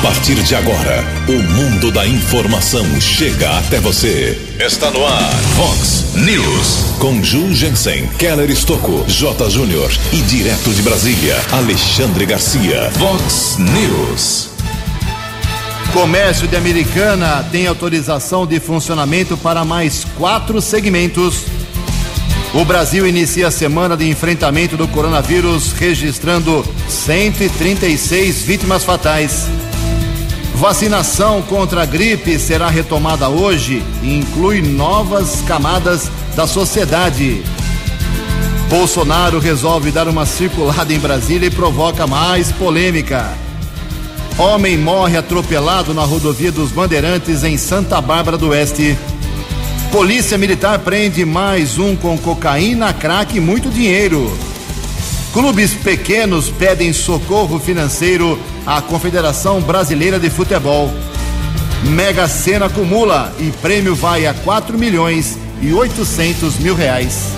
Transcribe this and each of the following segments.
A partir de agora, o mundo da informação chega até você. Está no ar, Fox News. Com Ju Jensen, Keller Estocco, J. Júnior e direto de Brasília, Alexandre Garcia. Fox News. Comércio de Americana tem autorização de funcionamento para mais quatro segmentos. O Brasil inicia a semana de enfrentamento do coronavírus, registrando 136 vítimas fatais. Vacinação contra a gripe será retomada hoje e inclui novas camadas da sociedade. Bolsonaro resolve dar uma circulada em Brasília e provoca mais polêmica. Homem morre atropelado na rodovia dos Bandeirantes em Santa Bárbara do Oeste. Polícia Militar prende mais um com cocaína, crack e muito dinheiro. Clubes pequenos pedem socorro financeiro à Confederação Brasileira de Futebol. Mega Sena acumula e prêmio vai a 4 milhões e 800 mil reais.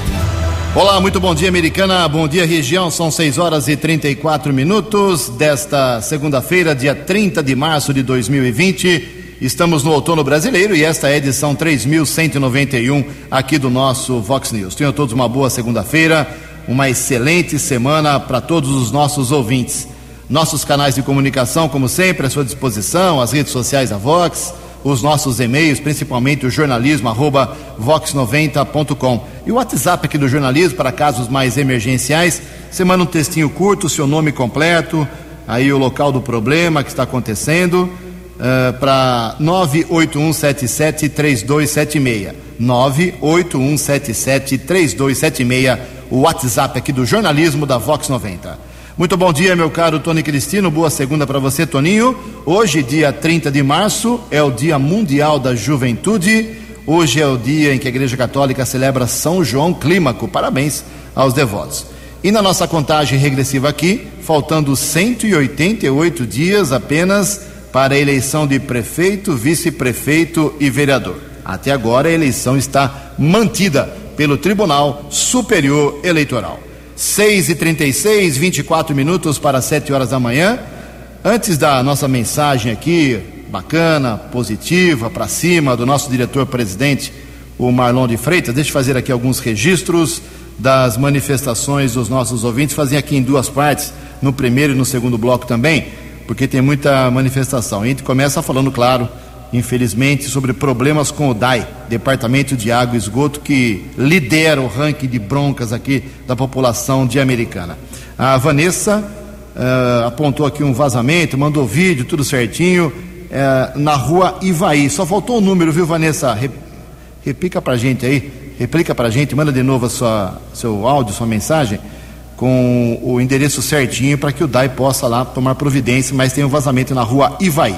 Olá, muito bom dia, americana. Bom dia, região. São 6 horas e 34 minutos desta segunda-feira, dia 30 de março de 2020. Estamos no outono brasileiro e esta é a edição 3191 aqui do nosso Vox News. Tenham todos uma boa segunda-feira, uma excelente semana para todos os nossos ouvintes. Nossos canais de comunicação, como sempre, à sua disposição, as redes sociais da Vox, os nossos e-mails, principalmente o jornalismo arroba vox90.com. E o WhatsApp aqui do jornalismo para casos mais emergenciais. Você manda um textinho curto, seu nome completo, aí o local do problema que está acontecendo para 981773276. 981773276, o WhatsApp aqui do jornalismo da Vox 90. Muito bom dia, meu caro Tony Cristino. Boa segunda para você, Toninho. Hoje, dia 30 de março, é o Dia Mundial da Juventude. Hoje é o dia em que a Igreja Católica celebra São João Clímaco. Parabéns aos devotos. E na nossa contagem regressiva aqui, faltando 188 dias apenas para a eleição de prefeito, vice-prefeito e vereador. Até agora a eleição está mantida pelo Tribunal Superior Eleitoral. 6 e 36 24 minutos para 7 horas da manhã. Antes da nossa mensagem aqui, bacana, positiva, para cima, do nosso diretor-presidente, o Marlon de Freitas, deixa eu fazer aqui alguns registros das manifestações dos nossos ouvintes, fazem aqui em duas partes, no primeiro e no segundo bloco também porque tem muita manifestação. A gente começa falando, claro, infelizmente, sobre problemas com o DAI, Departamento de Água e Esgoto, que lidera o ranking de broncas aqui da população de Americana. A Vanessa uh, apontou aqui um vazamento, mandou vídeo, tudo certinho, uh, na rua Ivaí. Só faltou o um número, viu, Vanessa? Re, replica pra gente aí, replica pra gente, manda de novo a sua, seu áudio, sua mensagem com o endereço certinho para que o DAI possa lá tomar providência, mas tem um vazamento na rua Ivaí.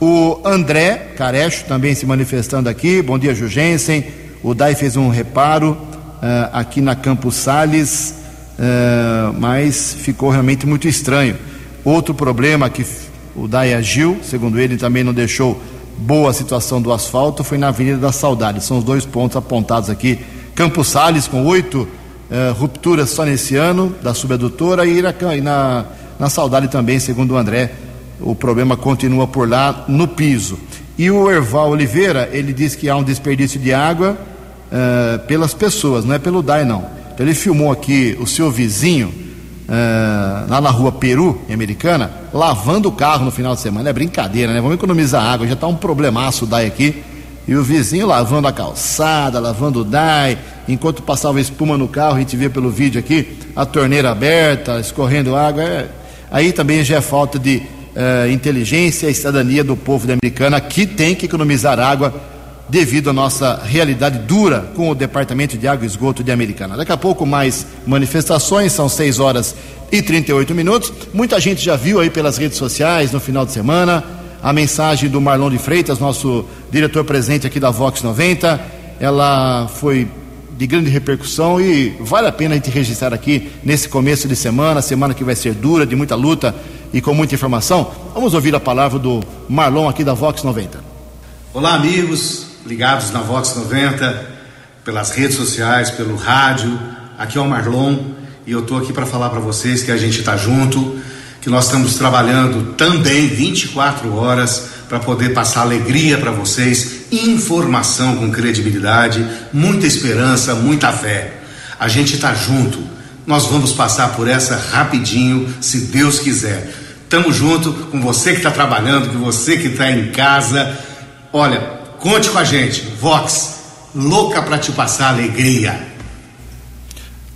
O André Carecho também se manifestando aqui. Bom dia, Jugensen. O DAI fez um reparo uh, aqui na Campos Sales, uh, mas ficou realmente muito estranho. Outro problema que o DAI agiu, segundo ele, também não deixou boa a situação do asfalto, foi na Avenida da Saudade. São os dois pontos apontados aqui. Campos Sales, com oito é, ruptura só nesse ano da subadutora e na, na, na Saudade também, segundo o André, o problema continua por lá no piso. E o Erval Oliveira, ele diz que há um desperdício de água uh, pelas pessoas, não é pelo DAI não. Então ele filmou aqui o seu vizinho, uh, lá na rua Peru, em Americana, lavando o carro no final de semana. É brincadeira, né? Vamos economizar água, já está um problemaço o DAI aqui. E o vizinho lavando a calçada, lavando o DAI, enquanto passava espuma no carro, a gente vê pelo vídeo aqui, a torneira aberta, escorrendo água. É... Aí também já é falta de uh, inteligência e cidadania do povo da Americana, que tem que economizar água devido à nossa realidade dura com o Departamento de Água e Esgoto de Americana. Daqui a pouco mais manifestações, são 6 horas e 38 minutos. Muita gente já viu aí pelas redes sociais no final de semana a mensagem do Marlon de Freitas, nosso diretor presente aqui da Vox 90. Ela foi de grande repercussão e vale a pena a gente registrar aqui nesse começo de semana, semana que vai ser dura, de muita luta e com muita informação. Vamos ouvir a palavra do Marlon aqui da Vox 90. Olá, amigos ligados na Vox 90, pelas redes sociais, pelo rádio. Aqui é o Marlon e eu estou aqui para falar para vocês que a gente está junto, que nós estamos trabalhando também 24 horas para poder passar alegria para vocês, informação com credibilidade, muita esperança, muita fé. A gente está junto. Nós vamos passar por essa rapidinho, se Deus quiser. Tamo junto com você que está trabalhando, com você que está em casa. Olha, conte com a gente. Vox, louca para te passar alegria.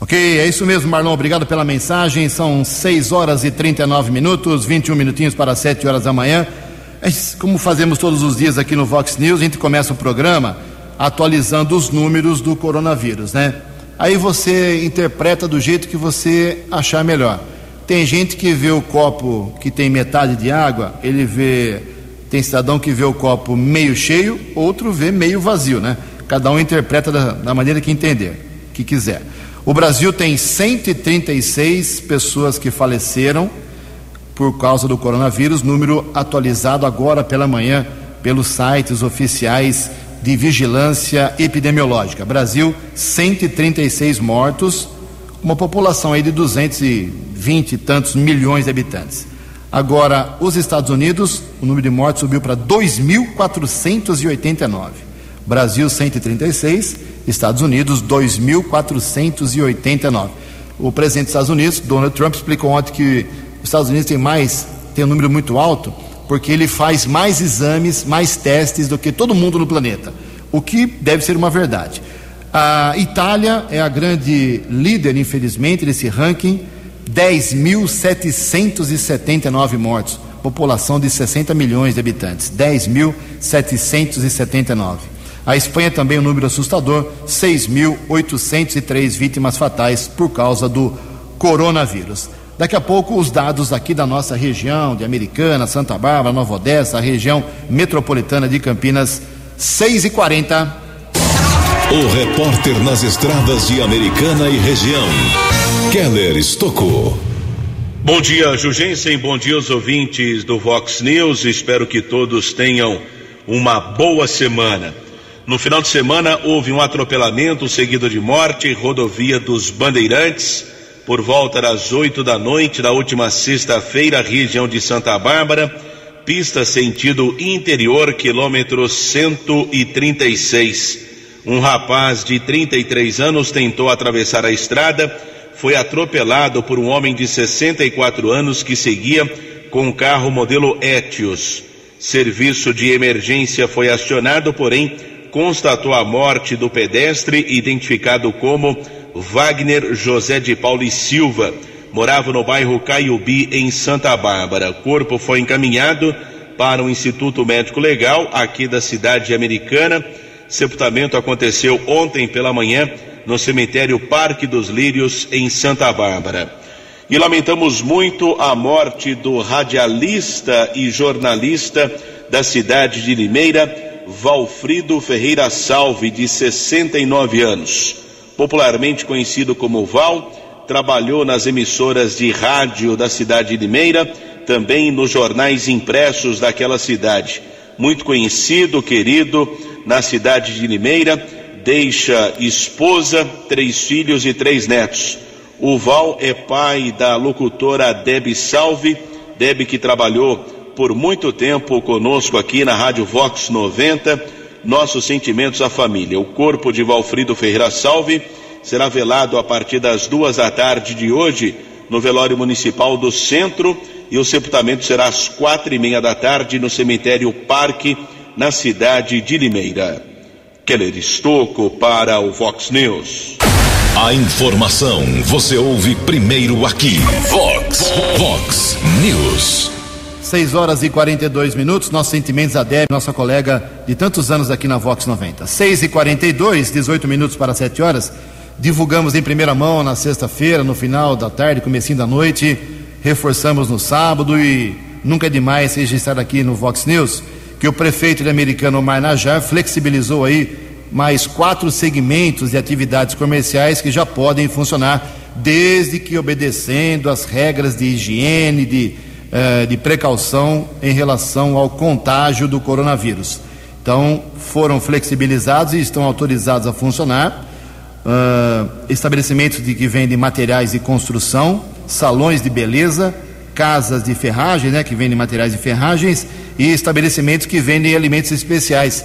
Ok, é isso mesmo, Marlon. Obrigado pela mensagem. São 6 horas e 39 minutos, 21 minutinhos para 7 horas da manhã. É como fazemos todos os dias aqui no Vox News, a gente começa o programa atualizando os números do coronavírus, né? Aí você interpreta do jeito que você achar melhor. Tem gente que vê o copo que tem metade de água, ele vê. Tem cidadão que vê o copo meio cheio, outro vê meio vazio, né? Cada um interpreta da, da maneira que entender, que quiser. O Brasil tem 136 pessoas que faleceram por causa do coronavírus, número atualizado agora pela manhã pelos sites oficiais de vigilância epidemiológica. Brasil, 136 mortos, uma população aí de 220 e tantos milhões de habitantes. Agora, os Estados Unidos, o número de mortos subiu para 2.489. Brasil, 136 Estados Unidos 2.489. O presidente dos Estados Unidos, Donald Trump, explicou ontem que os Estados Unidos tem mais, tem um número muito alto, porque ele faz mais exames, mais testes do que todo mundo no planeta, o que deve ser uma verdade. A Itália é a grande líder, infelizmente, desse ranking, 10.779 mortos, população de 60 milhões de habitantes, 10.779. A Espanha também um número assustador, 6.803 vítimas fatais por causa do coronavírus. Daqui a pouco os dados aqui da nossa região, de Americana, Santa Bárbara, Nova Odessa, a região metropolitana de Campinas, 6 e 40 O repórter nas estradas de Americana e região, Keller Estocou. Bom dia, Jugensen, bom dia aos ouvintes do Vox News, espero que todos tenham uma boa semana. No final de semana houve um atropelamento seguido de morte, rodovia dos Bandeirantes, por volta das oito da noite da última sexta-feira, região de Santa Bárbara, pista sentido interior, quilômetro 136. Um rapaz de 33 anos tentou atravessar a estrada, foi atropelado por um homem de 64 anos que seguia com um carro modelo Etios. Serviço de emergência foi acionado, porém constatou a morte do pedestre identificado como Wagner José de Paulo e Silva. Morava no bairro Caiubi, em Santa Bárbara. O corpo foi encaminhado para o Instituto Médico Legal, aqui da cidade americana. Sepultamento aconteceu ontem pela manhã no cemitério Parque dos Lírios, em Santa Bárbara. E lamentamos muito a morte do radialista e jornalista da cidade de Limeira, Valfrido Ferreira Salve, de 69 anos. Popularmente conhecido como Val, trabalhou nas emissoras de rádio da cidade de Limeira, também nos jornais impressos daquela cidade. Muito conhecido, querido na cidade de Limeira, deixa esposa, três filhos e três netos. O Val é pai da locutora Deb Salve, Deb que trabalhou por muito tempo conosco aqui na Rádio Vox 90. Nossos sentimentos à família. O corpo de Valfrido Ferreira Salve será velado a partir das duas da tarde de hoje no velório municipal do centro e o sepultamento será às quatro e meia da tarde no cemitério Parque, na cidade de Limeira. Keller Estocco para o Vox News. A informação você ouve primeiro aqui. Vox, Vox News. 6 horas e 42 minutos. Nossos sentimentos a Deb, nossa colega de tantos anos aqui na Vox 90. 6 e 42, 18 minutos para 7 horas. Divulgamos em primeira mão na sexta-feira, no final da tarde, comecinho da noite. Reforçamos no sábado e nunca é demais registrar aqui no Vox News que o prefeito de Americano, Omar Najar, flexibilizou aí mais quatro segmentos de atividades comerciais que já podem funcionar desde que obedecendo as regras de higiene, de eh, de precaução em relação ao contágio do coronavírus. Então, foram flexibilizados e estão autorizados a funcionar uh, estabelecimentos de que vendem materiais de construção, salões de beleza, casas de ferragem, né, que vendem materiais de ferragens, e estabelecimentos que vendem alimentos especiais.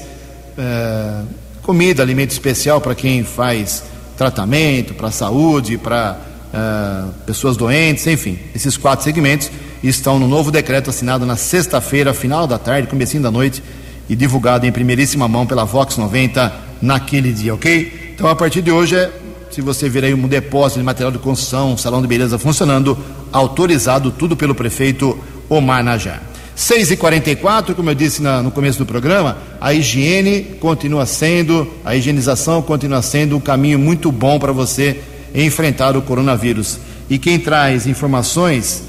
É, comida, alimento especial para quem faz tratamento, para saúde, para uh, pessoas doentes, enfim. Esses quatro segmentos estão no novo decreto assinado na sexta-feira, final da tarde, comecinho da noite, e divulgado em primeiríssima mão pela Vox 90 naquele dia, ok? Então, a partir de hoje, é, se você vir aí um depósito de material de construção, um salão de beleza funcionando, autorizado tudo pelo prefeito Omar Najar. 6 e 44 como eu disse na, no começo do programa, a higiene continua sendo, a higienização continua sendo um caminho muito bom para você enfrentar o coronavírus. E quem traz informações,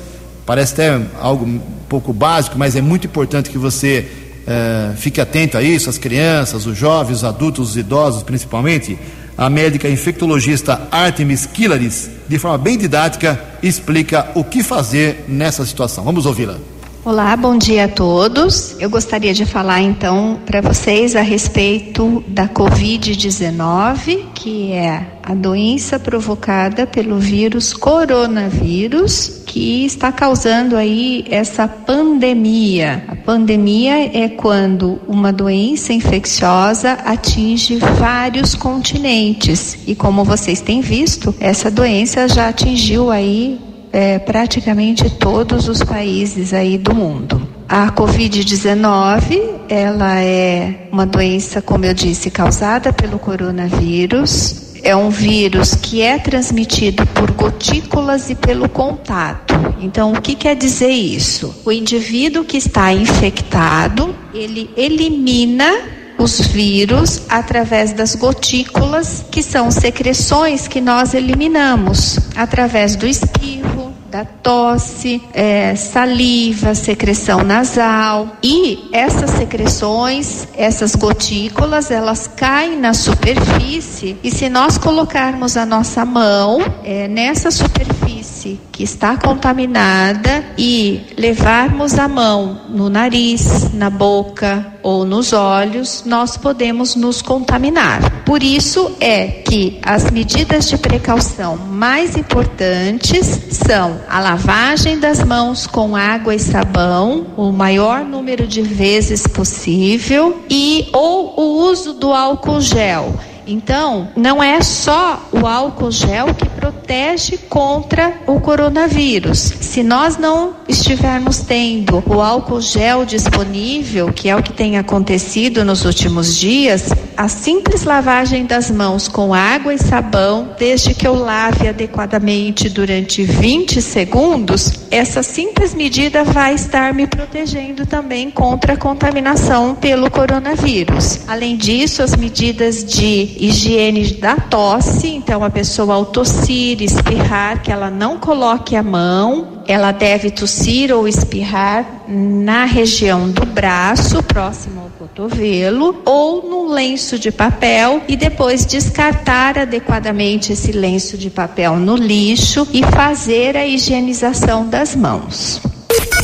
parece até algo um pouco básico, mas é muito importante que você eh, fique atento a isso, as crianças, os jovens, os adultos, os idosos principalmente. A médica infectologista Artemis Kilaris, de forma bem didática, explica o que fazer nessa situação. Vamos ouvi-la. Olá, bom dia a todos. Eu gostaria de falar então para vocês a respeito da Covid-19, que é a doença provocada pelo vírus coronavírus, que está causando aí essa pandemia. A pandemia é quando uma doença infecciosa atinge vários continentes. E como vocês têm visto, essa doença já atingiu aí é, praticamente todos os países aí do mundo. A Covid-19, ela é uma doença, como eu disse, causada pelo coronavírus. É um vírus que é transmitido por gotículas e pelo contato. Então, o que quer dizer isso? O indivíduo que está infectado, ele elimina os vírus através das gotículas, que são secreções que nós eliminamos através do espirro, da tosse, é, saliva, secreção nasal. E essas secreções, essas gotículas, elas caem na superfície e se nós colocarmos a nossa mão é, nessa superfície que está contaminada e levarmos a mão no nariz, na boca ou nos olhos, nós podemos nos contaminar. Por isso é que as medidas de precaução mais importantes são a lavagem das mãos com água e sabão, o maior número de vezes possível, e ou o uso do álcool gel. Então, não é só o álcool gel que protege contra o coronavírus. Se nós não estivermos tendo o álcool gel disponível, que é o que tem acontecido nos últimos dias, a simples lavagem das mãos com água e sabão, desde que eu lave adequadamente durante 20 segundos, essa simples medida vai estar me protegendo também contra a contaminação pelo coronavírus. Além disso, as medidas de higiene da tosse, então a pessoa ao tossir, espirrar, que ela não coloque a mão, ela deve tossir ou espirrar na região do braço, próximo ao cotovelo, ou no lenço de papel e depois descartar adequadamente esse lenço de papel no lixo e fazer a higienização das mãos.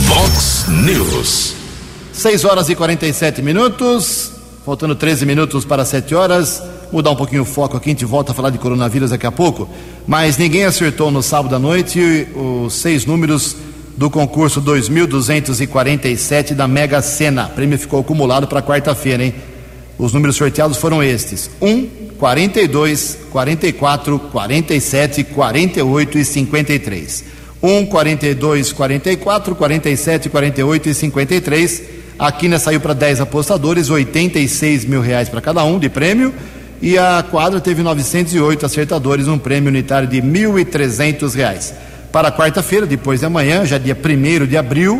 Vox News. 6 horas e 47 minutos, faltando 13 minutos para 7 horas mudar um pouquinho o foco aqui, a gente volta a falar de coronavírus daqui a pouco, mas ninguém acertou no sábado à noite os seis números do concurso 2247 da Mega Sena. O prêmio ficou acumulado para quarta-feira, hein? Os números sorteados foram estes: 1, 42, 44, 47, 48 e 53. 1, 42, 44, 47, 48 e 53. A Quina saiu para 10 apostadores, 86 mil reais para cada um de prêmio e a quadra teve 908 acertadores, um prêmio unitário de R$ 1.300. Para quarta-feira, depois de amanhã, já dia 1 de abril,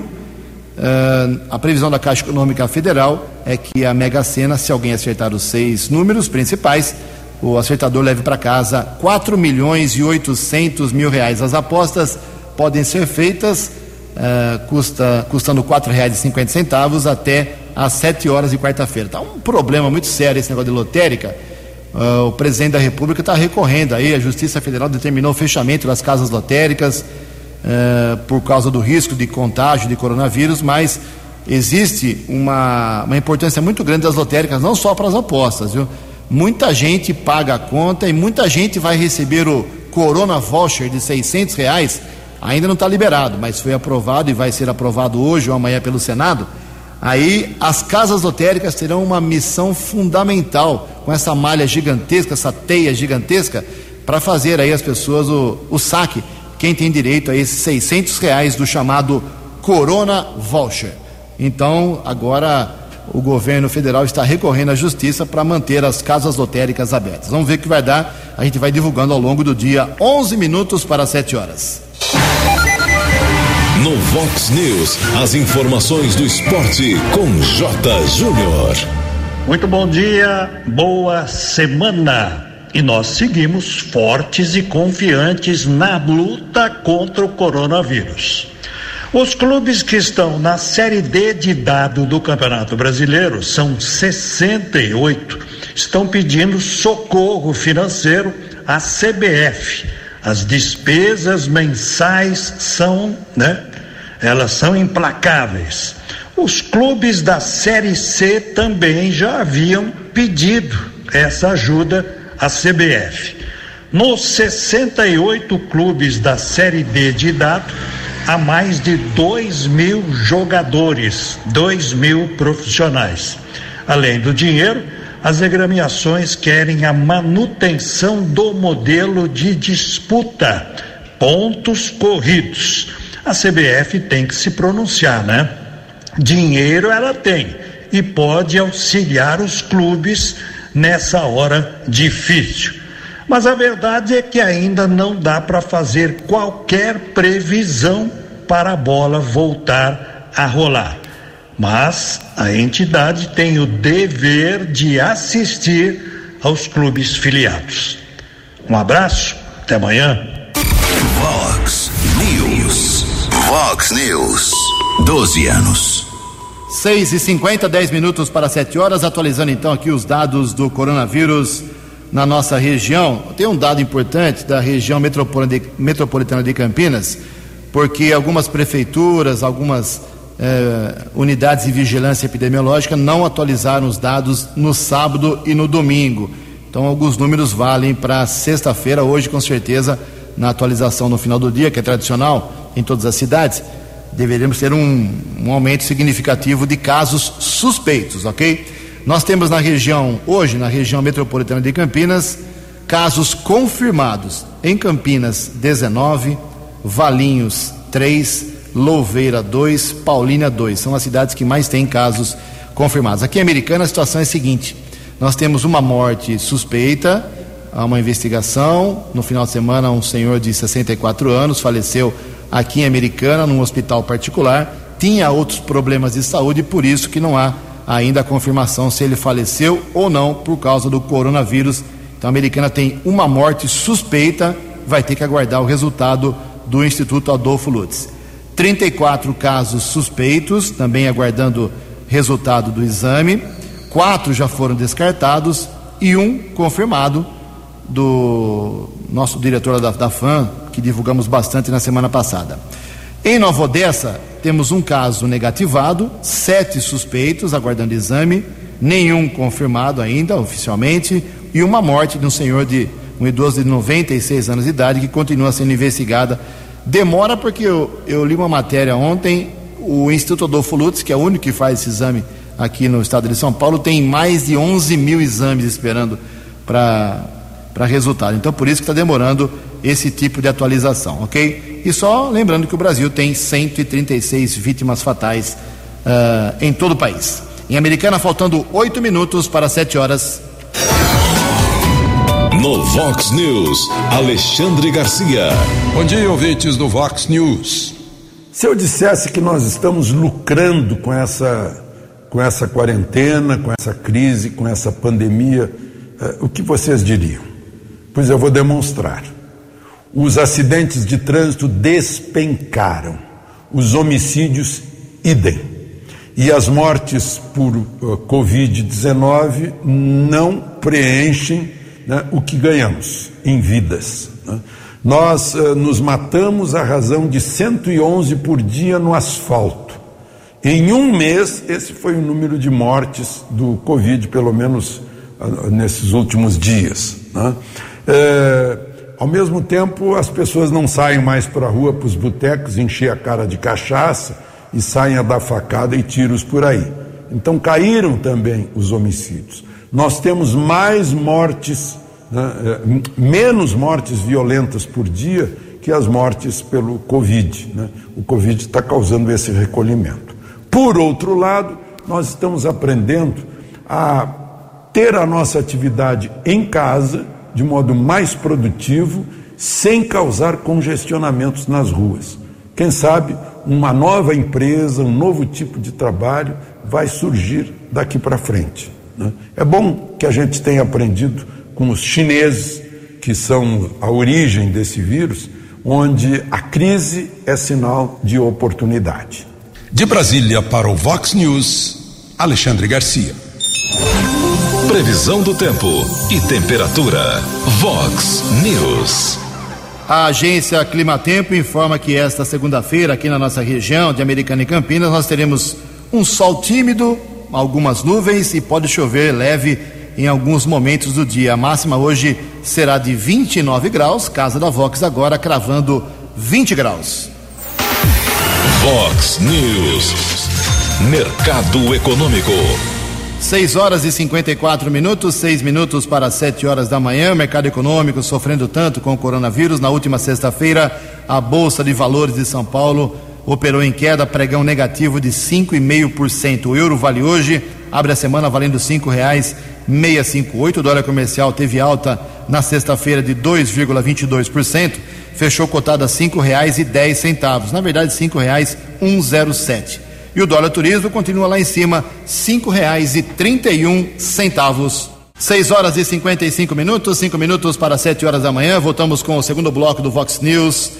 uh, a previsão da Caixa Econômica Federal é que a Mega Sena, se alguém acertar os seis números principais, o acertador leve para casa 4 milhões e 800 mil reais. As apostas podem ser feitas uh, custa, custando R$ 4,50 até às 7 horas de quarta-feira. Está um problema muito sério esse negócio de lotérica Uh, o presidente da República está recorrendo aí, a Justiça Federal determinou o fechamento das casas lotéricas uh, por causa do risco de contágio de coronavírus, mas existe uma, uma importância muito grande das lotéricas, não só para as apostas, viu? Muita gente paga a conta e muita gente vai receber o Corona Voucher de 600 reais ainda não está liberado, mas foi aprovado e vai ser aprovado hoje ou amanhã pelo Senado. Aí as casas lotéricas terão uma missão fundamental com essa malha gigantesca, essa teia gigantesca, para fazer aí as pessoas o, o saque, quem tem direito a esses 600 reais do chamado Corona Voucher. Então, agora o governo federal está recorrendo à justiça para manter as casas lotéricas abertas. Vamos ver o que vai dar. A gente vai divulgando ao longo do dia, 11 minutos para 7 horas. No Vox News, as informações do esporte com J. Júnior. Muito bom dia, boa semana. E nós seguimos fortes e confiantes na luta contra o coronavírus. Os clubes que estão na Série D de dado do Campeonato Brasileiro são 68. Estão pedindo socorro financeiro à CBF. As despesas mensais são, né? Elas são implacáveis. Os clubes da Série C também já haviam pedido essa ajuda à CBF. Nos 68 clubes da Série D de dado, a mais de 2 mil jogadores, 2 mil profissionais. Além do dinheiro, as agremiações querem a manutenção do modelo de disputa, pontos corridos. A CBF tem que se pronunciar, né? Dinheiro ela tem e pode auxiliar os clubes nessa hora difícil. Mas a verdade é que ainda não dá para fazer qualquer previsão para a bola voltar a rolar. Mas a entidade tem o dever de assistir aos clubes filiados. Um abraço, até amanhã. Vox News. 12 anos. 6 e 50 10 minutos para 7 horas, atualizando então aqui os dados do coronavírus na nossa região. Tem um dado importante da região metropolitana de Campinas, porque algumas prefeituras, algumas eh, unidades de vigilância epidemiológica não atualizaram os dados no sábado e no domingo. Então, alguns números valem para sexta-feira, hoje, com certeza, na atualização no final do dia, que é tradicional em todas as cidades, deveríamos ter um, um aumento significativo de casos suspeitos, ok? Nós temos na região, hoje, na região metropolitana de Campinas, casos confirmados. Em Campinas, 19, Valinhos, 3, Louveira, 2, Paulínia, 2. São as cidades que mais têm casos confirmados. Aqui em Americana, a situação é a seguinte: nós temos uma morte suspeita, há uma investigação. No final de semana, um senhor de 64 anos faleceu aqui em Americana, num hospital particular. Tinha outros problemas de saúde, por isso que não há ainda a confirmação se ele faleceu ou não por causa do coronavírus. Então a americana tem uma morte suspeita, vai ter que aguardar o resultado do Instituto Adolfo Lutz. 34 casos suspeitos, também aguardando resultado do exame. Quatro já foram descartados e um confirmado do nosso diretor da, da FAM, que divulgamos bastante na semana passada. Em Nova Odessa, temos um caso negativado, sete suspeitos aguardando exame, nenhum confirmado ainda oficialmente, e uma morte de um senhor de um idoso de 96 anos de idade que continua sendo investigada. Demora porque eu, eu li uma matéria ontem, o Instituto Adolfo Lutz, que é o único que faz esse exame aqui no estado de São Paulo, tem mais de 11 mil exames esperando para resultado. Então, por isso que está demorando esse tipo de atualização, ok? E só lembrando que o Brasil tem 136 vítimas fatais uh, em todo o país. Em Americana, faltando oito minutos para sete horas. No Vox News, Alexandre Garcia. Bom dia, ouvintes do Vox News. Se eu dissesse que nós estamos lucrando com essa, com essa quarentena, com essa crise, com essa pandemia, uh, o que vocês diriam? Pois eu vou demonstrar os acidentes de trânsito despencaram, os homicídios idem. E as mortes por uh, Covid-19 não preenchem né, o que ganhamos em vidas. Né? Nós uh, nos matamos à razão de 111 por dia no asfalto. Em um mês, esse foi o número de mortes do Covid, pelo menos uh, nesses últimos dias. Né? Uh, ao mesmo tempo, as pessoas não saem mais para a rua, para os botecos, encher a cara de cachaça e saem a dar facada e tiros por aí. Então caíram também os homicídios. Nós temos mais mortes, né, eh, menos mortes violentas por dia que as mortes pelo Covid. Né? O Covid está causando esse recolhimento. Por outro lado, nós estamos aprendendo a ter a nossa atividade em casa de modo mais produtivo, sem causar congestionamentos nas ruas. Quem sabe uma nova empresa, um novo tipo de trabalho vai surgir daqui para frente. Né? É bom que a gente tenha aprendido com os chineses, que são a origem desse vírus, onde a crise é sinal de oportunidade. De Brasília para o Vox News, Alexandre Garcia. Previsão do tempo e temperatura. Vox News. A agência Climatempo informa que esta segunda-feira, aqui na nossa região de Americana e Campinas, nós teremos um sol tímido, algumas nuvens e pode chover leve em alguns momentos do dia. A máxima hoje será de 29 graus, casa da Vox agora cravando 20 graus. Vox News. Mercado Econômico. 6 horas e 54 minutos, 6 minutos para 7 horas da manhã. Mercado econômico sofrendo tanto com o coronavírus. Na última sexta-feira, a Bolsa de Valores de São Paulo operou em queda, pregão negativo de 5,5%. O euro vale hoje, abre a semana valendo R$ 5,658. O dólar comercial teve alta na sexta-feira de 2,22%, fechou cotado a R$ 5,10. Na verdade, R$ 5,107. E o dólar turismo continua lá em cima, cinco reais e trinta e um centavos. 6 horas e 55 minutos, 5 minutos para 7 horas da manhã. Voltamos com o segundo bloco do Vox News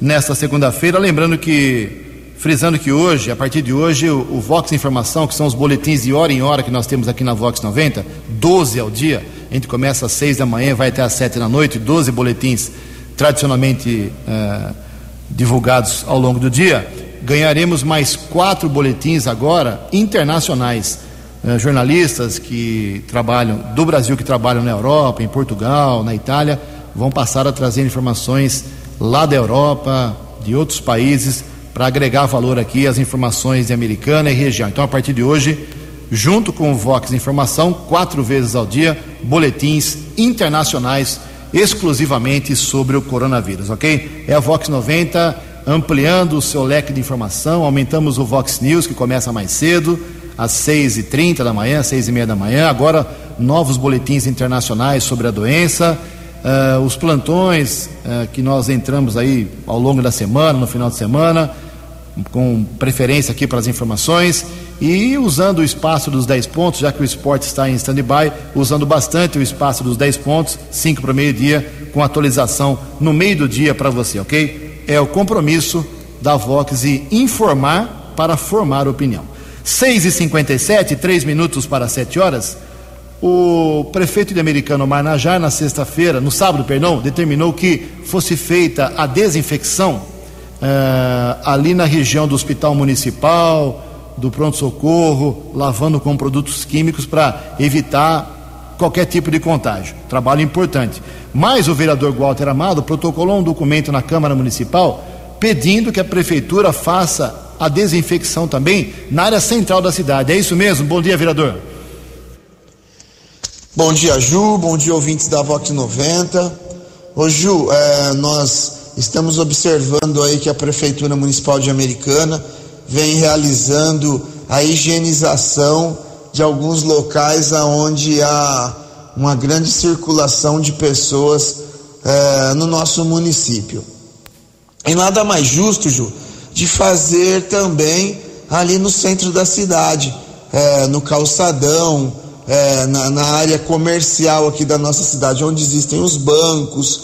nesta segunda-feira. Lembrando que, frisando que hoje, a partir de hoje, o, o, Vox Informação, que são os boletins de hora em hora que nós temos aqui na Vox 90, 12 ao dia. A gente começa às 6 da manhã, vai até às 7 da noite, 12 boletins tradicionalmente eh, divulgados ao longo do dia ganharemos mais quatro boletins agora internacionais. Eh, jornalistas que trabalham do Brasil, que trabalham na Europa, em Portugal, na Itália, vão passar a trazer informações lá da Europa, de outros países, para agregar valor aqui às informações de Americana e região. Então, a partir de hoje, junto com o Vox Informação, quatro vezes ao dia, boletins internacionais exclusivamente sobre o coronavírus, ok? É a Vox 90 ampliando o seu leque de informação, aumentamos o Vox News, que começa mais cedo, às 6h30 da manhã, seis e meia da manhã, agora novos boletins internacionais sobre a doença, uh, os plantões uh, que nós entramos aí ao longo da semana, no final de semana, com preferência aqui para as informações. E usando o espaço dos 10 pontos, já que o esporte está em stand-by, usando bastante o espaço dos 10 pontos, 5 para o meio-dia, com atualização no meio do dia para você, ok? É o compromisso da Vox e informar para formar opinião. 6 e 57 três minutos para 7 horas. O prefeito de Americano Marnajar, na sexta-feira, no sábado, perdão, determinou que fosse feita a desinfecção uh, ali na região do hospital municipal, do pronto-socorro, lavando com produtos químicos para evitar qualquer tipo de contágio. Trabalho importante. Mas o vereador Walter Amado protocolou um documento na Câmara Municipal pedindo que a prefeitura faça a desinfecção também na área central da cidade. É isso mesmo? Bom dia, vereador. Bom dia, Ju. Bom dia, ouvintes da Vox 90. Ô, Ju, é, nós estamos observando aí que a Prefeitura Municipal de Americana vem realizando a higienização de alguns locais aonde há uma grande circulação de pessoas é, no nosso município. E nada mais justo, Ju, de fazer também ali no centro da cidade, é, no calçadão, é, na, na, área comercial aqui da nossa cidade, onde existem os bancos.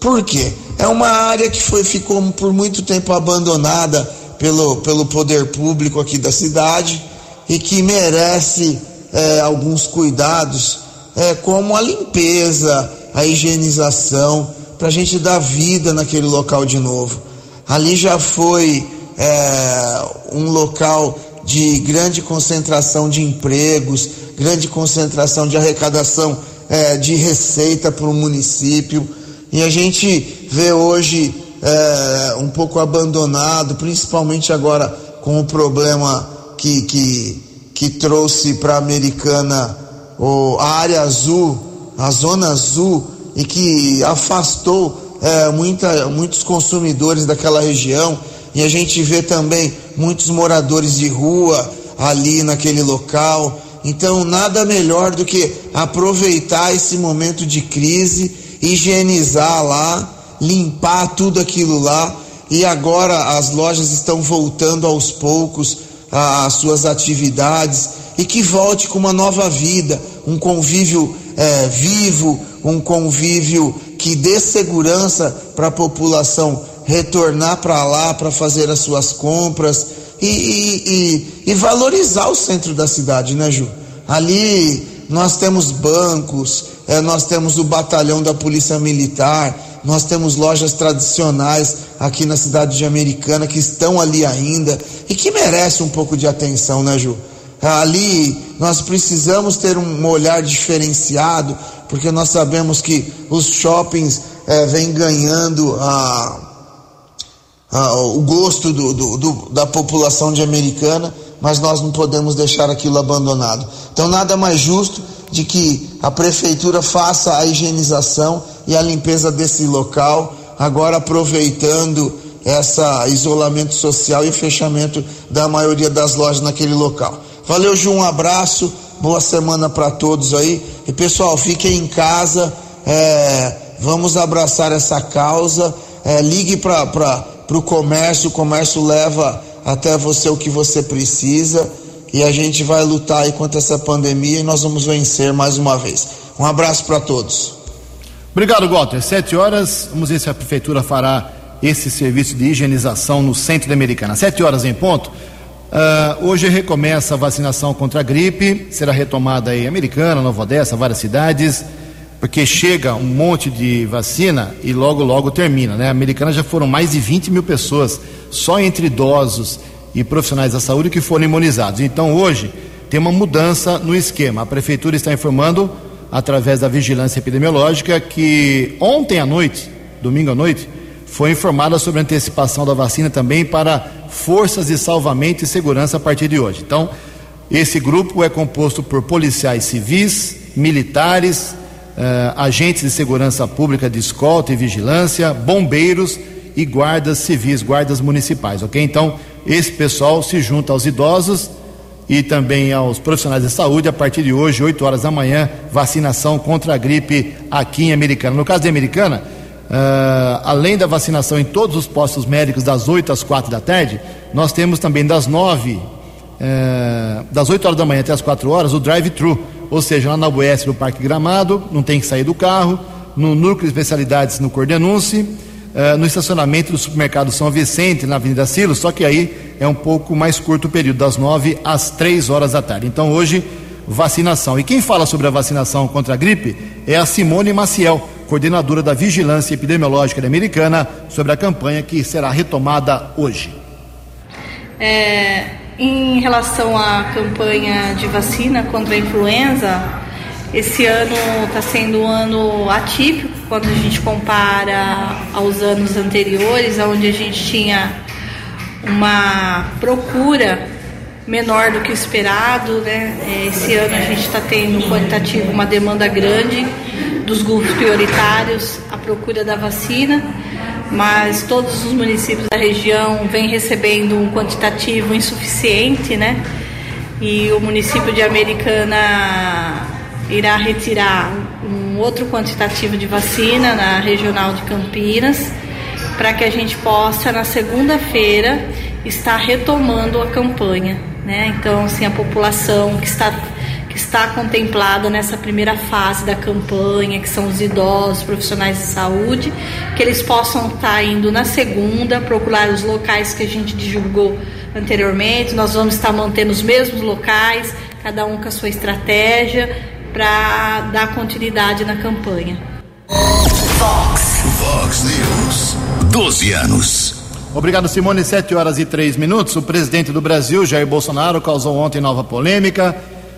Por quê? É uma área que foi, ficou por muito tempo abandonada pelo, pelo poder público aqui da cidade e que merece é, alguns cuidados é, como a limpeza, a higienização, para a gente dar vida naquele local de novo. Ali já foi é, um local de grande concentração de empregos, grande concentração de arrecadação é, de receita para o município. E a gente vê hoje é, um pouco abandonado, principalmente agora com o problema que, que, que trouxe para a Americana o, a área azul, a zona azul, e que afastou é, muita, muitos consumidores daquela região. E a gente vê também muitos moradores de rua ali naquele local. Então, nada melhor do que aproveitar esse momento de crise, higienizar lá, limpar tudo aquilo lá. E agora as lojas estão voltando aos poucos às suas atividades e que volte com uma nova vida, um convívio é, vivo, um convívio que dê segurança para a população retornar para lá para fazer as suas compras e, e, e, e valorizar o centro da cidade, né, Ju? Ali nós temos bancos, é, nós temos o batalhão da Polícia Militar, nós temos lojas tradicionais aqui na cidade de Americana que estão ali ainda e que merecem um pouco de atenção, né, Ju? Ali nós precisamos ter um olhar diferenciado, porque nós sabemos que os shoppings é, vêm ganhando a, a, o gosto do, do, do, da população de Americana, mas nós não podemos deixar aquilo abandonado. Então, nada mais justo de que a prefeitura faça a higienização e a limpeza desse local, agora aproveitando essa isolamento social e fechamento da maioria das lojas naquele local. Valeu, Ju, um abraço, boa semana para todos aí. E pessoal, fiquem em casa, é, vamos abraçar essa causa. É, ligue para o comércio, o comércio leva até você o que você precisa. E a gente vai lutar aí contra essa pandemia e nós vamos vencer mais uma vez. Um abraço para todos. Obrigado, Walter. Sete horas, vamos ver se a prefeitura fará esse serviço de higienização no centro da Americana. Sete horas em ponto. Uh, hoje recomeça a vacinação contra a gripe, será retomada em Americana, Nova Odessa, várias cidades, porque chega um monte de vacina e logo, logo termina, né? Americana já foram mais de 20 mil pessoas, só entre idosos e profissionais da saúde que foram imunizados. Então hoje tem uma mudança no esquema. A prefeitura está informando, através da vigilância epidemiológica, que ontem à noite, domingo à noite, foi informada sobre a antecipação da vacina também para forças de salvamento e segurança a partir de hoje. Então, esse grupo é composto por policiais civis, militares, eh, agentes de segurança pública de escolta e vigilância, bombeiros e guardas civis, guardas municipais, ok? Então, esse pessoal se junta aos idosos e também aos profissionais de saúde a partir de hoje, 8 horas da manhã, vacinação contra a gripe aqui em Americana. No caso de Americana, Uh, além da vacinação em todos os postos médicos das 8 às 4 da tarde, nós temos também das 9, uh, das 8 horas da manhã até as 4 horas, o drive-thru, ou seja, lá na UBS no Parque Gramado, não tem que sair do carro, no Núcleo de Especialidades no Cordenunce, uh, no estacionamento do supermercado São Vicente, na Avenida Silos, só que aí é um pouco mais curto o período, das 9 às 3 horas da tarde. Então hoje, vacinação. E quem fala sobre a vacinação contra a gripe é a Simone Maciel coordenadora da Vigilância Epidemiológica da Americana, sobre a campanha que será retomada hoje. É, em relação à campanha de vacina contra a influenza, esse ano está sendo um ano atípico quando a gente compara aos anos anteriores, onde a gente tinha uma procura menor do que esperado. Né? É, esse ano a gente está tendo quantitativo, uma demanda grande dos grupos prioritários à procura da vacina, mas todos os municípios da região vêm recebendo um quantitativo insuficiente, né? E o município de Americana irá retirar um outro quantitativo de vacina na regional de Campinas, para que a gente possa na segunda-feira estar retomando a campanha, né? Então, assim, a população que está que está contemplada nessa primeira fase da campanha, que são os idosos, profissionais de saúde, que eles possam estar indo na segunda, procurar os locais que a gente divulgou anteriormente. Nós vamos estar mantendo os mesmos locais, cada um com a sua estratégia, para dar continuidade na campanha. Fox. Fox News. 12 anos. Obrigado, Simone. 7 horas e 3 minutos. O presidente do Brasil, Jair Bolsonaro, causou ontem nova polêmica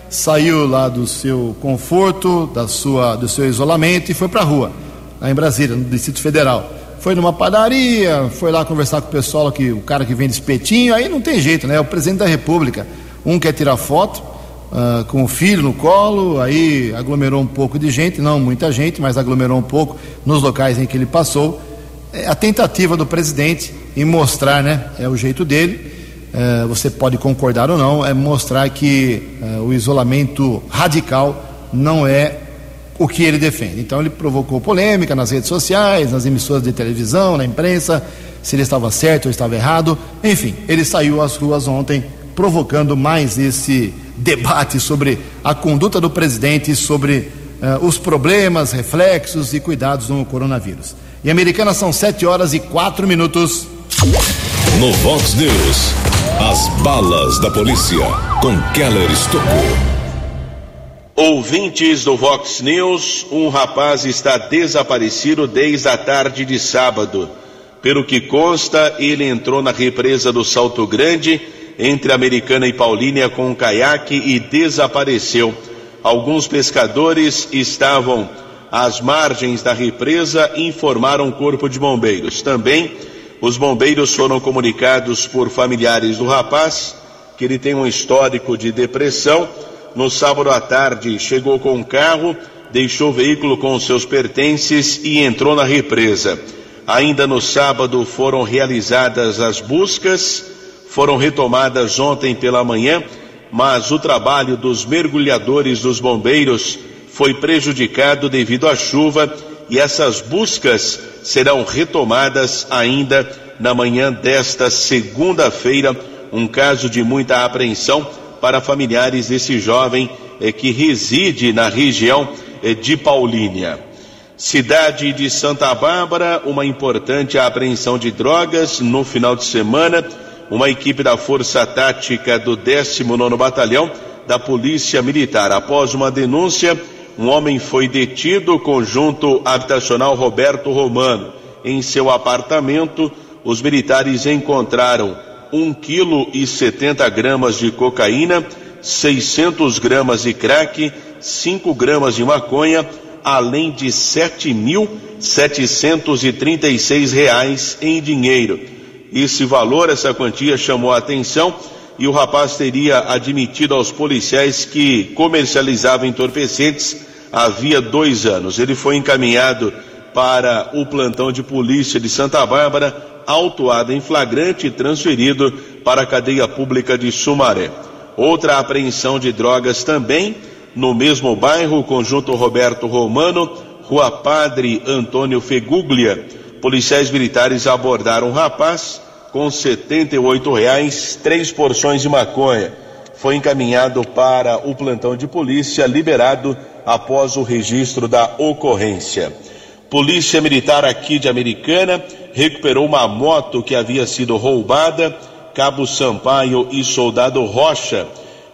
saiu lá do seu conforto, da sua, do seu isolamento e foi para a rua. lá em Brasília, no Distrito Federal. Foi numa padaria, foi lá conversar com o pessoal, que, o cara que vende espetinho, aí não tem jeito, né? É o presidente da República. Um quer tirar foto uh, com o filho no colo, aí aglomerou um pouco de gente, não muita gente, mas aglomerou um pouco nos locais em que ele passou. É a tentativa do presidente em mostrar, né? É o jeito dele. Uh, você pode concordar ou não, é mostrar que uh, o isolamento radical não é o que ele defende. Então ele provocou polêmica nas redes sociais, nas emissoras de televisão, na imprensa, se ele estava certo ou estava errado. Enfim, ele saiu às ruas ontem provocando mais esse debate sobre a conduta do presidente e sobre uh, os problemas, reflexos e cuidados no coronavírus. Em Americana são 7 horas e 4 minutos. No Vox News, as balas da polícia com Keller Estocou. Ouvintes do Vox News, um rapaz está desaparecido desde a tarde de sábado. Pelo que consta, ele entrou na represa do Salto Grande, entre Americana e Paulínia, com um caiaque e desapareceu. Alguns pescadores estavam às margens da represa e informaram o corpo de bombeiros. Também, os bombeiros foram comunicados por familiares do rapaz que ele tem um histórico de depressão no sábado à tarde, chegou com um carro, deixou o veículo com seus pertences e entrou na represa. Ainda no sábado foram realizadas as buscas, foram retomadas ontem pela manhã, mas o trabalho dos mergulhadores dos bombeiros foi prejudicado devido à chuva e essas buscas serão retomadas ainda na manhã desta segunda-feira. Um caso de muita apreensão para familiares desse jovem eh, que reside na região eh, de Paulínia. Cidade de Santa Bárbara, uma importante apreensão de drogas no final de semana. Uma equipe da Força Tática do 19 Batalhão da Polícia Militar. Após uma denúncia, um homem foi detido, conjunto habitacional Roberto Romano. Em seu apartamento, os militares encontraram 1 quilo e 70 gramas de cocaína, 600 gramas de crack, 5 gramas de maconha, além de 7.736 reais em dinheiro. Esse valor, essa quantia chamou a atenção e o rapaz teria admitido aos policiais que comercializava entorpecentes havia dois anos. Ele foi encaminhado para o plantão de polícia de Santa Bárbara autuado em flagrante e transferido para a cadeia pública de Sumaré. Outra apreensão de drogas também no mesmo bairro, conjunto Roberto Romano, Rua Padre Antônio Feguglia. Policiais militares abordaram um rapaz com 78 reais, três porções de maconha. Foi encaminhado para o plantão de polícia, liberado após o registro da ocorrência. Polícia Militar aqui de Americana recuperou uma moto que havia sido roubada, Cabo Sampaio e Soldado Rocha,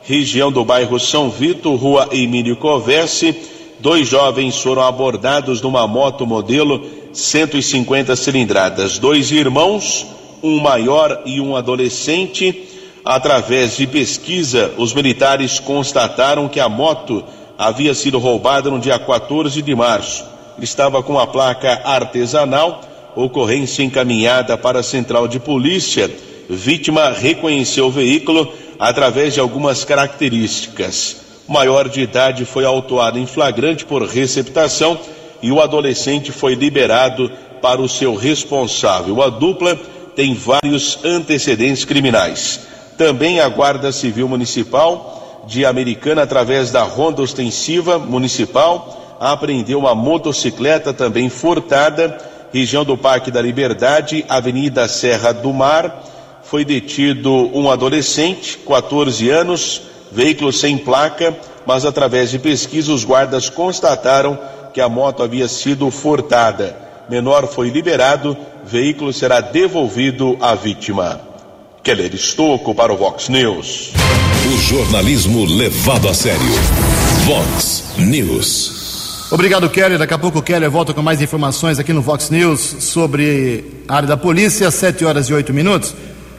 região do bairro São Vito, rua Emílio Covesse. Dois jovens foram abordados numa moto modelo 150 cilindradas. Dois irmãos, um maior e um adolescente. Através de pesquisa, os militares constataram que a moto havia sido roubada no dia 14 de março estava com a placa artesanal, ocorrência encaminhada para a central de polícia. Vítima reconheceu o veículo através de algumas características. O maior de idade foi autuado em flagrante por receptação e o adolescente foi liberado para o seu responsável. A dupla tem vários antecedentes criminais. Também a Guarda Civil Municipal de Americana, através da Ronda Ostensiva Municipal, apreendeu uma motocicleta também furtada, região do Parque da Liberdade, Avenida Serra do Mar. Foi detido um adolescente, 14 anos, veículo sem placa, mas através de pesquisa os guardas constataram que a moto havia sido furtada. Menor foi liberado, veículo será devolvido à vítima. Keller Estocco para o Vox News. O jornalismo levado a sério. Vox News. Obrigado, Keller. Daqui a pouco o Keller volta com mais informações aqui no Vox News sobre a área da polícia, 7 horas e 8 minutos.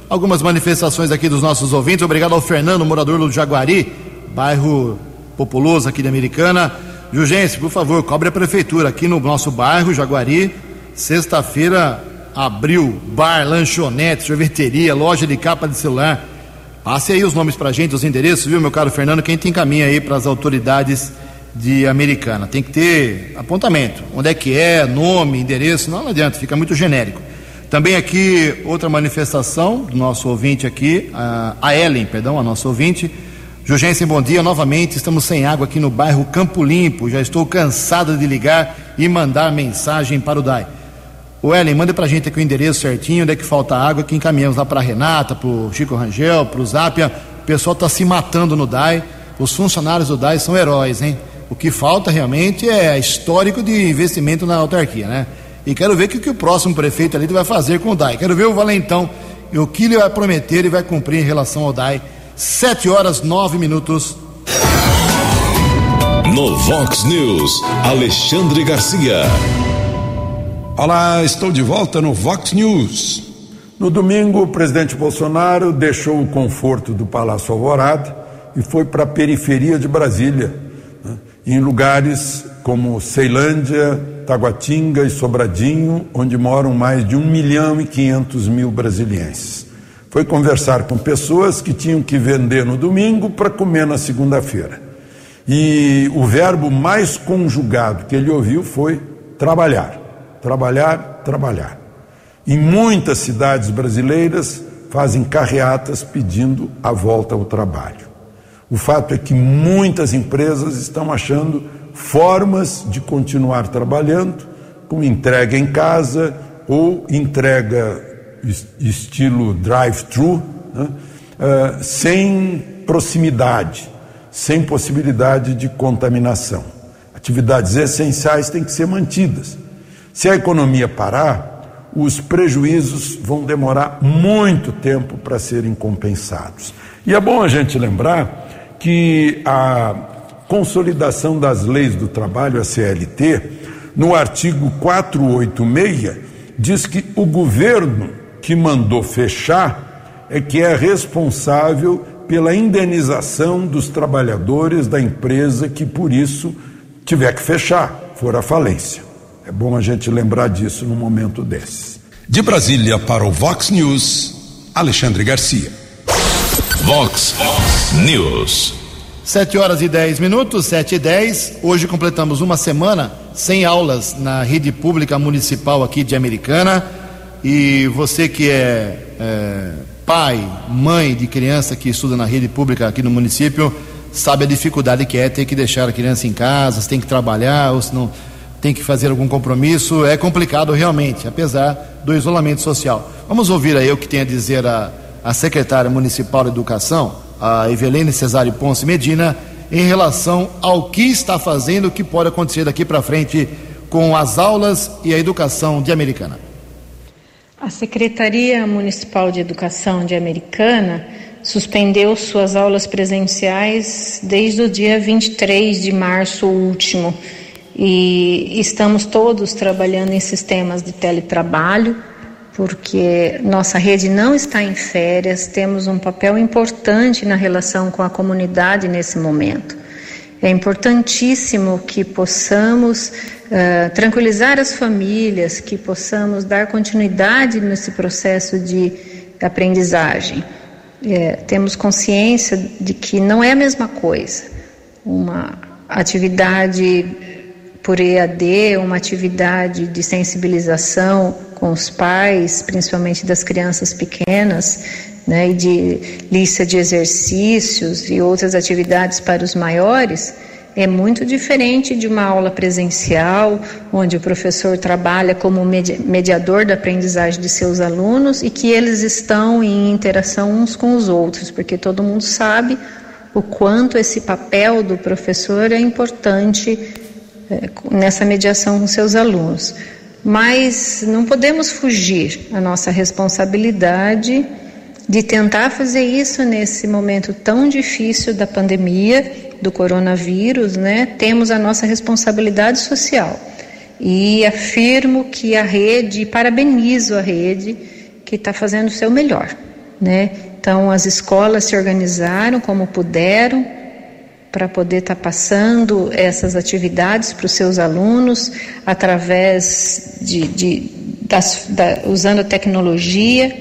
Algumas manifestações aqui dos nossos ouvintes. Obrigado ao Fernando, morador do Jaguari, bairro populoso aqui de Americana. Jurgência, por favor, cobre a prefeitura aqui no nosso bairro, Jaguari. Sexta-feira abriu bar, lanchonete, sorveteria, loja de capa de celular. Passe aí os nomes pra gente, os endereços, viu, meu caro Fernando? Quem te encaminha aí para as autoridades de Americana. Tem que ter apontamento. Onde é que é, nome, endereço, não, não adianta, fica muito genérico. Também aqui outra manifestação do nosso ouvinte aqui, a Ellen, perdão, a nossa ouvinte. Jurgensen, bom dia. Novamente estamos sem água aqui no bairro Campo Limpo. Já estou cansado de ligar e mandar mensagem para o DAI. O Ellen, manda pra gente aqui o endereço certinho, onde é que falta água, que encaminhamos lá para Renata, pro Chico Rangel, pro Zápia. O pessoal está se matando no DAI. Os funcionários do DAI são heróis, hein? O que falta realmente é histórico de investimento na autarquia, né? E quero ver o que, que o próximo prefeito ali vai fazer com o DAI. Quero ver o Valentão e o que ele vai prometer e vai cumprir em relação ao DAI. Sete horas, nove minutos. No Vox News, Alexandre Garcia. Olá, estou de volta no Vox News. No domingo, o presidente Bolsonaro deixou o conforto do Palácio Alvorada e foi para a periferia de Brasília em lugares como Ceilândia, Taguatinga e Sobradinho, onde moram mais de 1 milhão e 500 mil brasilienses. Foi conversar com pessoas que tinham que vender no domingo para comer na segunda-feira. E o verbo mais conjugado que ele ouviu foi trabalhar. Trabalhar, trabalhar. Em muitas cidades brasileiras fazem carreatas pedindo a volta ao trabalho. O fato é que muitas empresas estão achando formas de continuar trabalhando, com entrega em casa ou entrega estilo drive-thru, né? uh, sem proximidade, sem possibilidade de contaminação. Atividades essenciais têm que ser mantidas. Se a economia parar, os prejuízos vão demorar muito tempo para serem compensados. E é bom a gente lembrar que a consolidação das leis do trabalho, a CLT, no artigo 486, diz que o governo que mandou fechar é que é responsável pela indenização dos trabalhadores da empresa que por isso tiver que fechar, for a falência. É bom a gente lembrar disso num momento desses. De Brasília para o Vox News, Alexandre Garcia. Vox News. Sete horas e dez minutos, sete e dez. Hoje completamos uma semana sem aulas na rede pública municipal aqui de Americana. E você que é, é pai, mãe de criança que estuda na rede pública aqui no município, sabe a dificuldade que é ter que deixar a criança em casa, tem que trabalhar, ou se não tem que fazer algum compromisso. É complicado realmente, apesar do isolamento social. Vamos ouvir aí o que tem a dizer a a secretária municipal de educação, a Evelene Cesário Ponce Medina, em relação ao que está fazendo, o que pode acontecer daqui para frente com as aulas e a educação de Americana. A Secretaria Municipal de Educação de Americana suspendeu suas aulas presenciais desde o dia 23 de março último e estamos todos trabalhando em sistemas de teletrabalho porque nossa rede não está em férias, temos um papel importante na relação com a comunidade nesse momento. É importantíssimo que possamos uh, tranquilizar as famílias, que possamos dar continuidade nesse processo de aprendizagem. É, temos consciência de que não é a mesma coisa. Uma atividade por EAD, uma atividade de sensibilização com os pais, principalmente das crianças pequenas, né, e de lista de exercícios e outras atividades para os maiores, é muito diferente de uma aula presencial, onde o professor trabalha como mediador da aprendizagem de seus alunos e que eles estão em interação uns com os outros, porque todo mundo sabe o quanto esse papel do professor é importante é, nessa mediação com seus alunos. Mas não podemos fugir a nossa responsabilidade de tentar fazer isso nesse momento tão difícil da pandemia do coronavírus, né? Temos a nossa responsabilidade social. E afirmo que a rede, parabenizo a rede que está fazendo o seu melhor, né? Então as escolas se organizaram como puderam, para poder estar tá passando essas atividades para os seus alunos através de, de das, da, usando a tecnologia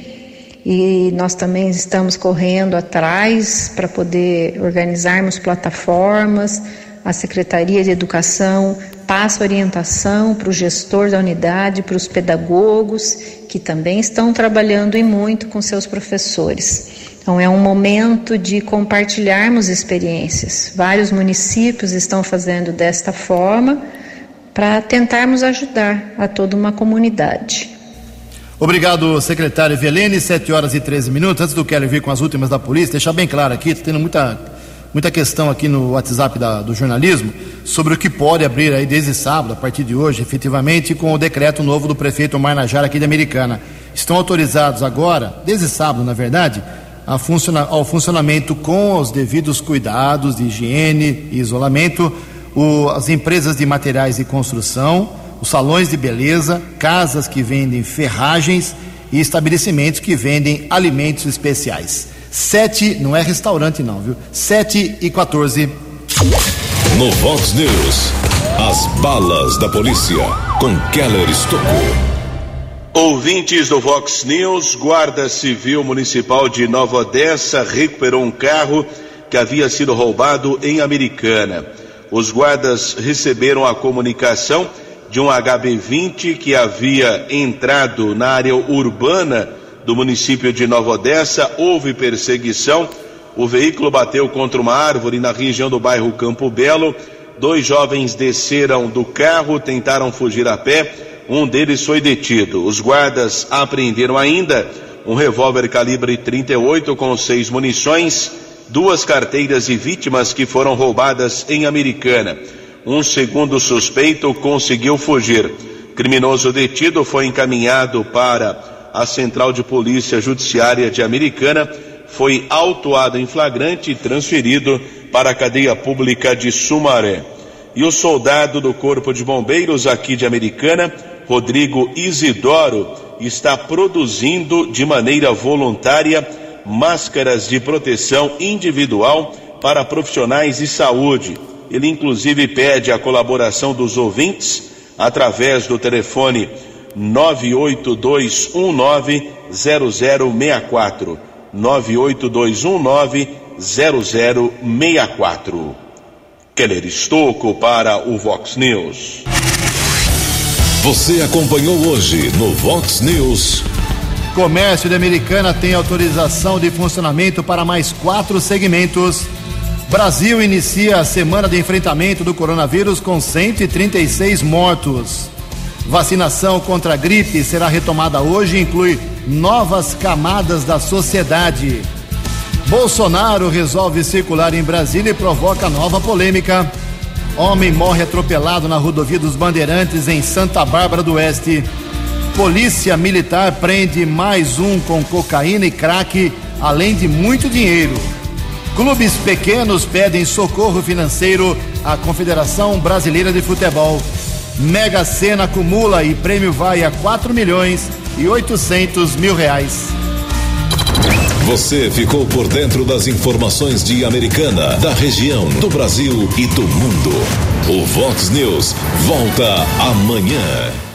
e nós também estamos correndo atrás para poder organizarmos plataformas. A Secretaria de Educação passa orientação para o gestor da unidade, para os pedagogos, que também estão trabalhando e muito com seus professores. Então, é um momento de compartilharmos experiências. Vários municípios estão fazendo desta forma para tentarmos ajudar a toda uma comunidade. Obrigado, secretário Velene. 7 horas e 13 minutos. Antes do Kelly vir com as últimas da polícia, deixar bem claro aqui, tendo muita, muita questão aqui no WhatsApp da, do jornalismo sobre o que pode abrir aí desde sábado, a partir de hoje, efetivamente, com o decreto novo do prefeito Marnajara aqui da Americana. Estão autorizados agora, desde sábado, na verdade, funciona, ao funcionamento com os devidos cuidados de higiene e isolamento, o, as empresas de materiais de construção os salões de beleza, casas que vendem ferragens e estabelecimentos que vendem alimentos especiais. Sete, não é restaurante não, viu? Sete e 14. No Vox News, as balas da polícia com Keller Estocou. Ouvintes do Vox News, Guarda Civil Municipal de Nova Odessa recuperou um carro que havia sido roubado em Americana. Os guardas receberam a comunicação de um HB20 que havia entrado na área urbana do município de Nova Odessa. Houve perseguição. O veículo bateu contra uma árvore na região do bairro Campo Belo. Dois jovens desceram do carro, tentaram fugir a pé. Um deles foi detido. Os guardas apreenderam ainda um revólver calibre 38 com seis munições, duas carteiras e vítimas que foram roubadas em Americana. Um segundo suspeito conseguiu fugir. Criminoso detido foi encaminhado para a Central de Polícia Judiciária de Americana, foi autuado em flagrante e transferido para a cadeia pública de Sumaré. E o soldado do Corpo de Bombeiros aqui de Americana, Rodrigo Isidoro, está produzindo de maneira voluntária máscaras de proteção individual para profissionais de saúde. Ele inclusive pede a colaboração dos ouvintes através do telefone 982190064. 982190064. Keller Estocco para o Vox News. Você acompanhou hoje no Vox News. Comércio de Americana tem autorização de funcionamento para mais quatro segmentos Brasil inicia a semana de enfrentamento do coronavírus com 136 mortos. Vacinação contra a gripe será retomada hoje e inclui novas camadas da sociedade. Bolsonaro resolve circular em Brasília e provoca nova polêmica. Homem morre atropelado na rodovia dos Bandeirantes em Santa Bárbara do Oeste. Polícia Militar prende mais um com cocaína e crack, além de muito dinheiro. Clubes pequenos pedem socorro financeiro à Confederação Brasileira de Futebol. Mega Sena acumula e prêmio vai a 4 milhões e 800 mil reais. Você ficou por dentro das informações de Americana, da região, do Brasil e do mundo. O Vox News volta amanhã.